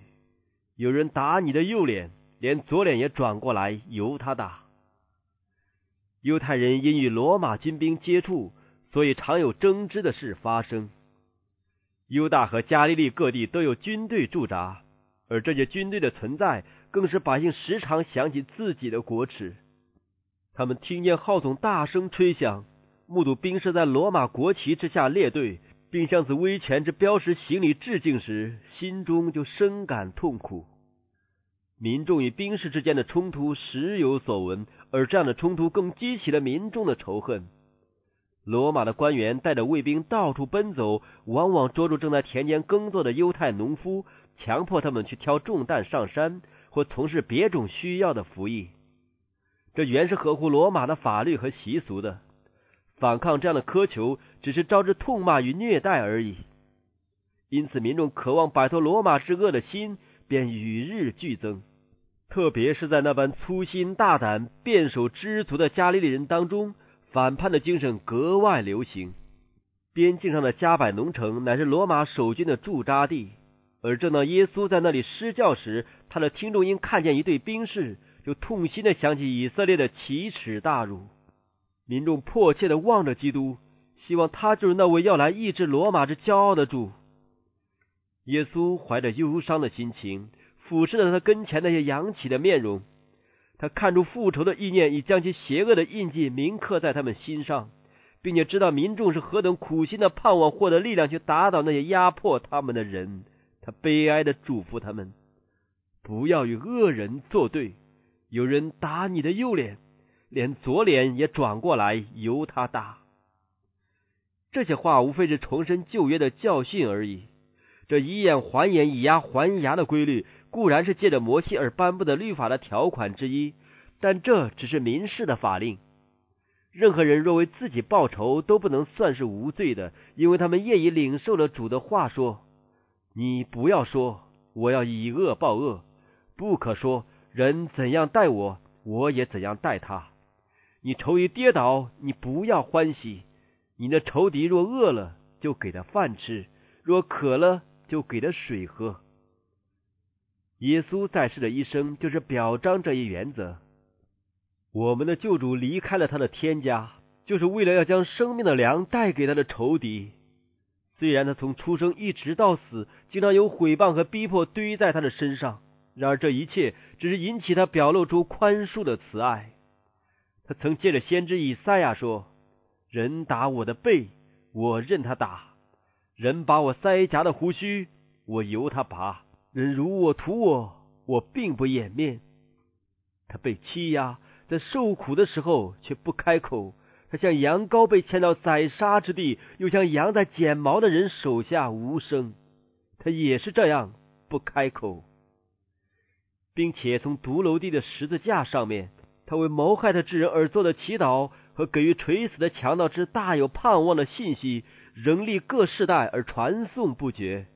有人打你的右脸，连左脸也转过来由他打。犹太人因与罗马军兵接触，所以常有争执的事发生。犹大和加利利各地都有军队驻扎，而这些军队的存在，更是百姓时常想起自己的国耻。他们听见号筒大声吹响，目睹兵士在罗马国旗之下列队。并向此威权之标识行礼致敬时，心中就深感痛苦。民众与兵士之间的冲突时有所闻，而这样的冲突更激起了民众的仇恨。罗马的官员带着卫兵到处奔走，往往捉住正在田间耕作的犹太农夫，强迫他们去挑重担上山，或从事别种需要的服役。这原是合乎罗马的法律和习俗的。反抗这样的苛求，只是招致痛骂与虐待而已。因此，民众渴望摆脱罗马之恶的心便与日俱增。特别是在那般粗心大胆、变手知足的加利利人当中，反叛的精神格外流行。边境上的加百农城乃是罗马守军的驻扎地，而正当耶稣在那里施教时，他的听众因看见一队兵士，就痛心的想起以色列的奇耻大辱。民众迫切的望着基督，希望他就是那位要来抑制罗马之骄傲的主。耶稣怀着忧伤的心情，俯视着他跟前那些扬起的面容。他看出复仇的意念已将其邪恶的印记铭刻在他们心上，并且知道民众是何等苦心的盼望获得力量去打倒那些压迫他们的人。他悲哀的嘱咐他们：不要与恶人作对。有人打你的右脸。连左脸也转过来由他打。这些话无非是重申旧约的教训而已。这以眼还眼、以牙还牙的规律，固然是借着摩西而颁布的律法的条款之一，但这只是民事的法令。任何人若为自己报仇，都不能算是无罪的，因为他们业已领受了主的话说：“你不要说我要以恶报恶，不可说人怎样待我，我也怎样待他。”你仇敌跌倒，你不要欢喜；你的仇敌若饿了，就给他饭吃；若渴了，就给他水喝。耶稣在世的一生，就是表彰这一原则。我们的救主离开了他的天家，就是为了要将生命的粮带给他的仇敌。虽然他从出生一直到死，经常有毁谤和逼迫堆在他的身上，然而这一切只是引起他表露出宽恕的慈爱。他曾借着先知以赛亚说：“人打我的背，我任他打；人把我腮颊的胡须，我由他拔；人如我屠我，我并不掩面。”他被欺压，在受苦的时候却不开口。他像羊羔被牵到宰杀之地，又像羊在剪毛的人手下无声。他也是这样不开口，并且从独楼地的十字架上面。他为谋害他之人而做的祈祷和给予垂死的强盗之大有盼望的信息，仍历各世代而传颂不绝。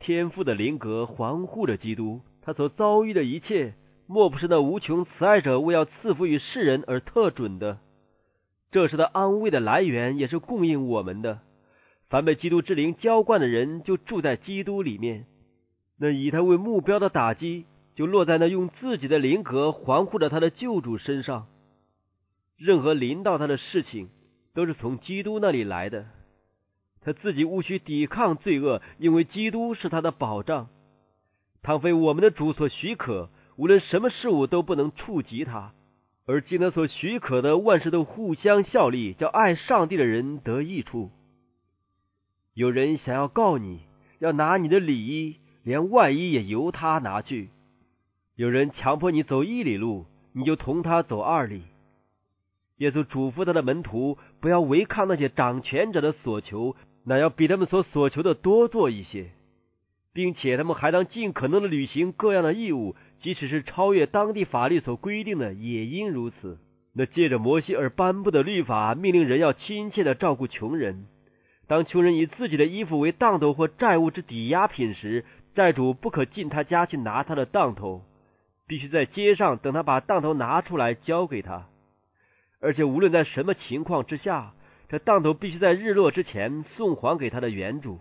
天父的灵格环护着基督，他所遭遇的一切，莫不是那无穷慈爱者为要赐福于世人而特准的。这是他安慰的来源，也是供应我们的。凡被基督之灵浇灌的人，就住在基督里面。那以他为目标的打击。就落在那用自己的灵格环护着他的救主身上。任何临到他的事情，都是从基督那里来的。他自己无需抵抗罪恶，因为基督是他的保障。倘非我们的主所许可，无论什么事物都不能触及他。而经他所许可的，万事都互相效力，叫爱上帝的人得益处。有人想要告你，要拿你的礼衣，连外衣也由他拿去。有人强迫你走一里路，你就同他走二里。耶稣嘱咐他的门徒不要违抗那些掌权者的所求，那要比他们所所求的多做一些。并且他们还当尽可能的履行各样的义务，即使是超越当地法律所规定的，也应如此。那借着摩西而颁布的律法，命令人要亲切的照顾穷人。当穷人以自己的衣服为当头或债务之抵押品时，债主不可进他家去拿他的当头，必须在街上等他把当头拿出来交给他。而且无论在什么情况之下，这当头必须在日落之前送还给他的原主。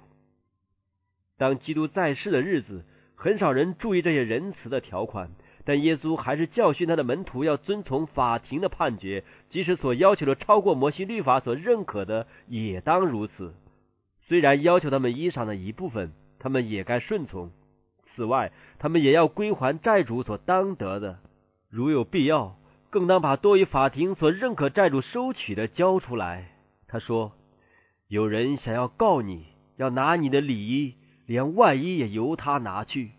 当基督在世的日子，很少人注意这些仁慈的条款。但耶稣还是教训他的门徒要遵从法庭的判决，即使所要求的超过摩西律法所认可的，也当如此。虽然要求他们衣裳的一部分，他们也该顺从。此外，他们也要归还债主所当得的，如有必要，更当把多于法庭所认可债主收取的交出来。他说：“有人想要告你，要拿你的礼衣，连外衣也由他拿去。”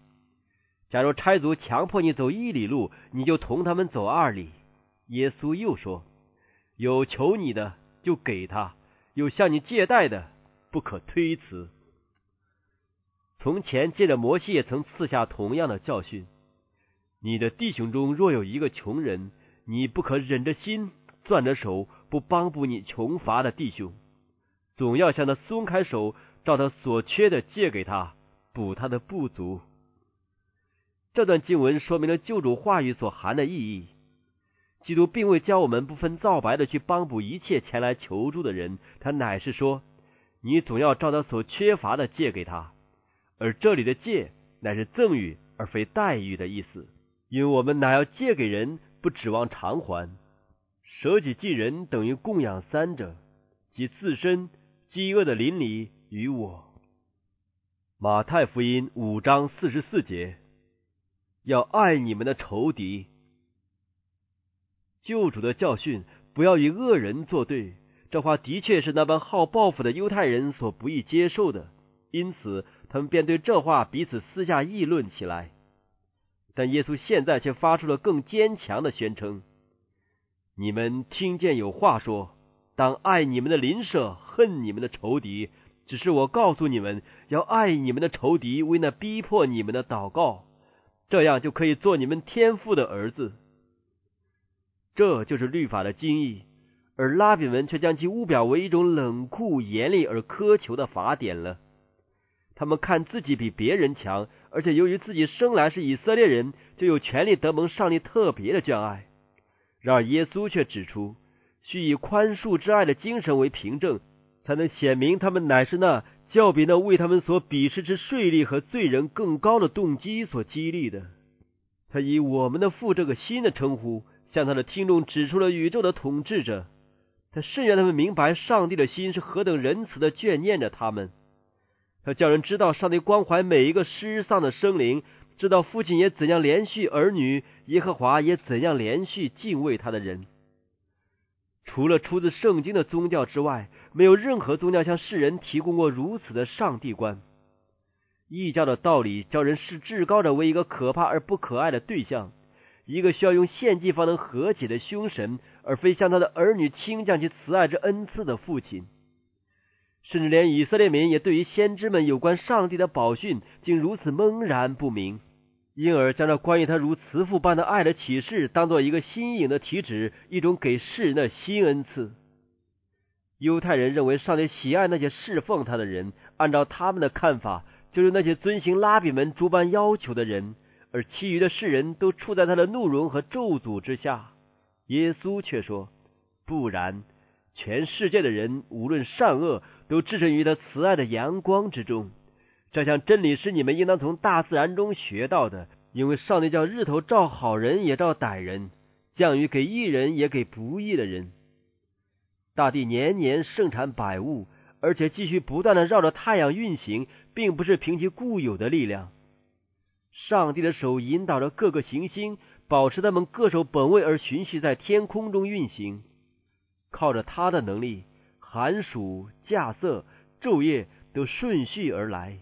假如差族强迫你走一里路，你就同他们走二里。耶稣又说：“有求你的就给他，有向你借贷的不可推辞。”从前借着摩西也曾赐下同样的教训：你的弟兄中若有一个穷人，你不可忍着心、攥着手不帮补你穷乏的弟兄，总要向他松开手，照他所缺的借给他，补他的不足。这段经文说明了救主话语所含的意义。基督并未教我们不分皂白的去帮补一切前来求助的人，他乃是说，你总要照他所缺乏的借给他。而这里的借乃是赠与而非待遇的意思，因为我们乃要借给人，不指望偿还。舍己济人等于供养三者，即自身、饥饿的邻里与我。马太福音五章四十四节。要爱你们的仇敌，救主的教训，不要与恶人作对。这话的确是那般好报复的犹太人所不易接受的，因此他们便对这话彼此私下议论起来。但耶稣现在却发出了更坚强的宣称：“你们听见有话说，当爱你们的邻舍，恨你们的仇敌。只是我告诉你们，要爱你们的仇敌，为那逼迫你们的祷告。”这样就可以做你们天父的儿子，这就是律法的精义。而拉比们却将其误表为一种冷酷、严厉而苛求的法典了。他们看自己比别人强，而且由于自己生来是以色列人，就有权利得蒙上帝特别的眷爱。然而耶稣却指出，需以宽恕之爱的精神为凭证，才能显明他们乃是那。较比那为他们所鄙视之税吏和罪人更高的动机所激励的，他以我们的父这个新的称呼向他的听众指出了宇宙的统治者。他甚愿他们明白上帝的心是何等仁慈的眷念着他们。他叫人知道上帝关怀每一个失丧的生灵，知道父亲也怎样连续儿女，耶和华也怎样连续敬畏他的人。除了出自圣经的宗教之外。没有任何宗教向世人提供过如此的上帝观。异教的道理教人视至高者为一个可怕而不可爱的对象，一个需要用献祭方能和解的凶神，而非向他的儿女倾降其慈爱之恩赐的父亲。甚至连以色列民也对于先知们有关上帝的宝训竟如此懵然不明，因而将这关于他如慈父般的爱的启示当做一个新颖的体旨，一种给世人的新恩赐。犹太人认为上帝喜爱那些侍奉他的人，按照他们的看法，就是那些遵行拉比们诸般要求的人，而其余的世人都处在他的怒容和咒诅之下。耶稣却说：“不然，全世界的人无论善恶，都置身于他慈爱的阳光之中。这项真理是你们应当从大自然中学到的，因为上帝叫日头照好人也照歹人，降雨给义人也给不义的人。”大地年年盛产百物，而且继续不断的绕着太阳运行，并不是凭其固有的力量。上帝的手引导着各个行星，保持他们各守本位而循序在天空中运行。靠着他的能力，寒暑、稼穑、昼夜都顺序而来。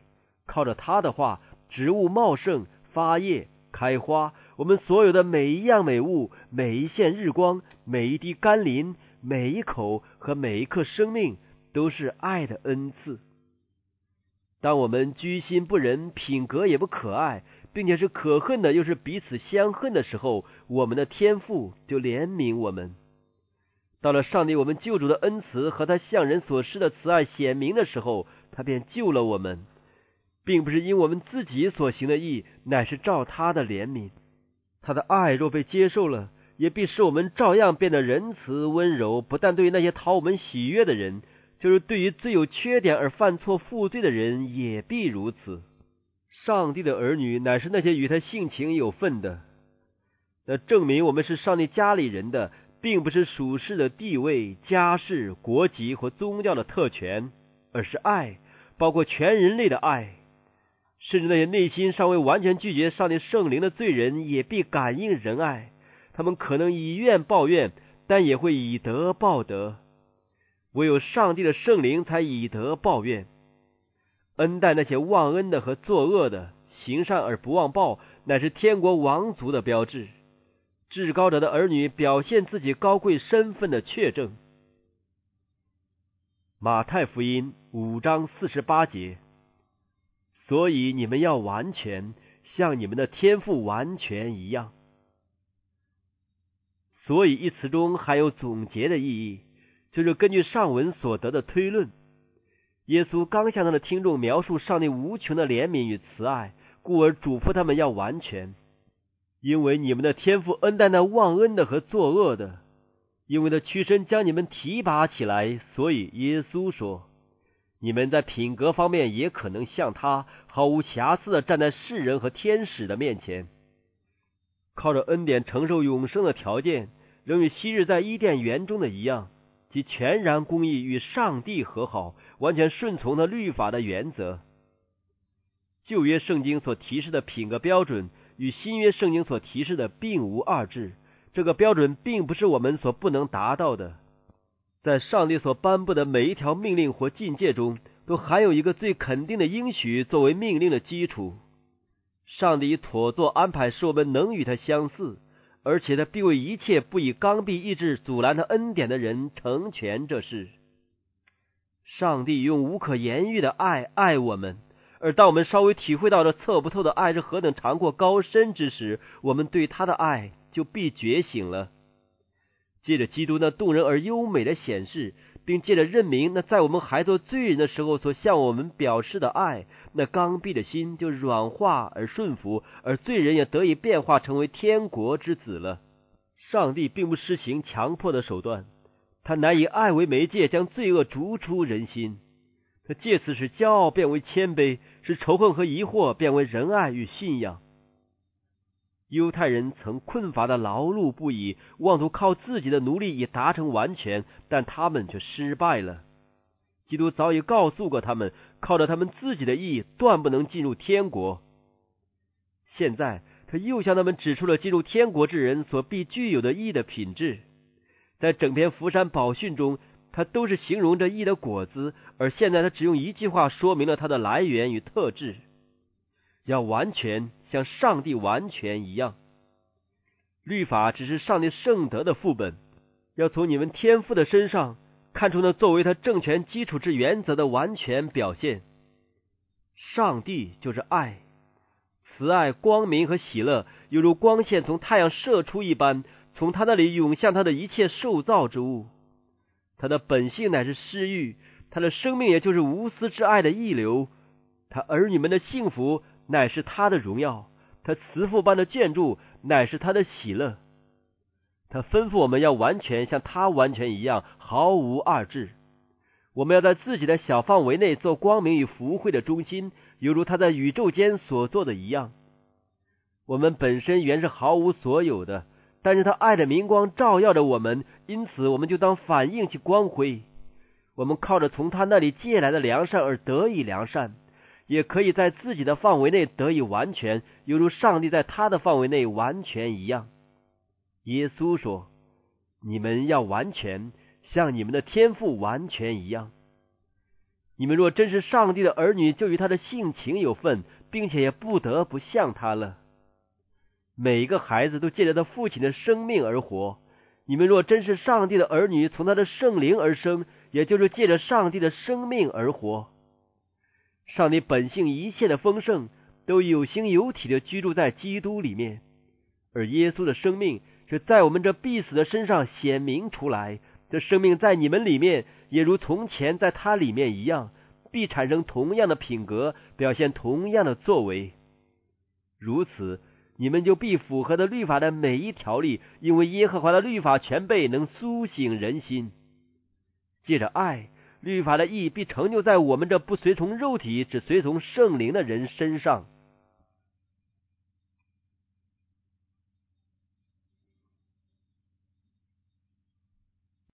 靠着他的话，植物茂盛、发叶、开花。我们所有的每一样美物，每一线日光，每一滴甘霖。每一口和每一刻生命都是爱的恩赐。当我们居心不仁、品格也不可爱，并且是可恨的，又是彼此相恨的时候，我们的天父就怜悯我们。到了上帝我们救主的恩慈和他向人所施的慈爱显明的时候，他便救了我们，并不是因我们自己所行的义，乃是照他的怜悯。他的爱若被接受了，也必使我们照样变得仁慈温柔，不但对于那些讨我们喜悦的人，就是对于最有缺点而犯错负罪的人，也必如此。上帝的儿女乃是那些与他性情有份的，那证明我们是上帝家里人的。并不是属世的地位、家世、国籍或宗教的特权，而是爱，包括全人类的爱。甚至那些内心尚未完全拒绝上帝圣灵的罪人，也必感应仁爱。他们可能以怨报怨，但也会以德报德。唯有上帝的圣灵才以德报怨，恩待那些忘恩的和作恶的，行善而不忘报，乃是天国王族的标志。至高者的儿女表现自己高贵身份的确证。马太福音五章四十八节。所以你们要完全像你们的天赋完全一样。所以一词中还有总结的意义，就是根据上文所得的推论。耶稣刚向他的听众描述上帝无穷的怜悯与慈爱，故而嘱咐他们要完全。因为你们的天赋恩待那忘恩的和作恶的，因为他屈身将你们提拔起来，所以耶稣说：你们在品格方面也可能像他，毫无瑕疵的站在世人和天使的面前，靠着恩典承受永生的条件，仍与昔日在伊甸园中的一样，即全然公义与上帝和好，完全顺从的律法的原则。旧约圣经所提示的品格标准。与新约圣经所提示的并无二致，这个标准并不是我们所不能达到的。在上帝所颁布的每一条命令或境界中，都含有一个最肯定的应许作为命令的基础。上帝以妥作安排，使我们能与他相似，而且他必为一切不以刚愎意志阻拦他恩典的人成全这事。上帝用无可言喻的爱爱我们。而当我们稍微体会到这测不透的爱是何等长阔高深之时，我们对他的爱就必觉醒了。借着基督那动人而优美的显示，并借着认明那在我们还做罪人的时候所向我们表示的爱，那刚愎的心就软化而顺服，而罪人也得以变化成为天国之子了。上帝并不施行强迫的手段，他乃以爱为媒介，将罪恶逐出人心。他借此使骄傲变为谦卑，使仇恨和疑惑变为仁爱与信仰。犹太人曾困乏的劳碌不已，妄图靠自己的奴隶以达成完全，但他们却失败了。基督早已告诉过他们，靠着他们自己的义，断不能进入天国。现在他又向他们指出了进入天国之人所必具有的义的品质，在整篇福山宝训中。他都是形容着义的果子，而现在他只用一句话说明了它的来源与特质：要完全像上帝完全一样。律法只是上帝圣德的副本，要从你们天赋的身上看出那作为他政权基础之原则的完全表现。上帝就是爱，慈爱、光明和喜乐，犹如光线从太阳射出一般，从他那里涌向他的一切受造之物。他的本性乃是施欲，他的生命也就是无私之爱的溢流。他儿女们的幸福乃是他的荣耀，他慈父般的建筑乃是他的喜乐。他吩咐我们要完全像他完全一样，毫无二致。我们要在自己的小范围内做光明与福慧的中心，犹如他在宇宙间所做的一样。我们本身原是毫无所有的。但是他爱的明光照耀着我们，因此我们就当反映其光辉。我们靠着从他那里借来的良善而得以良善，也可以在自己的范围内得以完全，犹如上帝在他的范围内完全一样。耶稣说：“你们要完全，像你们的天赋完全一样。你们若真是上帝的儿女，就与他的性情有份，并且也不得不像他了。”每一个孩子都借着他父亲的生命而活。你们若真是上帝的儿女，从他的圣灵而生，也就是借着上帝的生命而活。上帝本性一切的丰盛都有形有体的居住在基督里面，而耶稣的生命却在我们这必死的身上显明出来。这生命在你们里面，也如从前在他里面一样，必产生同样的品格，表现同样的作为。如此，你们就必符合的律法的每一条例，因为耶和华的律法全备，能苏醒人心。借着爱，律法的意义必成就在我们这不随从肉体，只随从圣灵的人身上。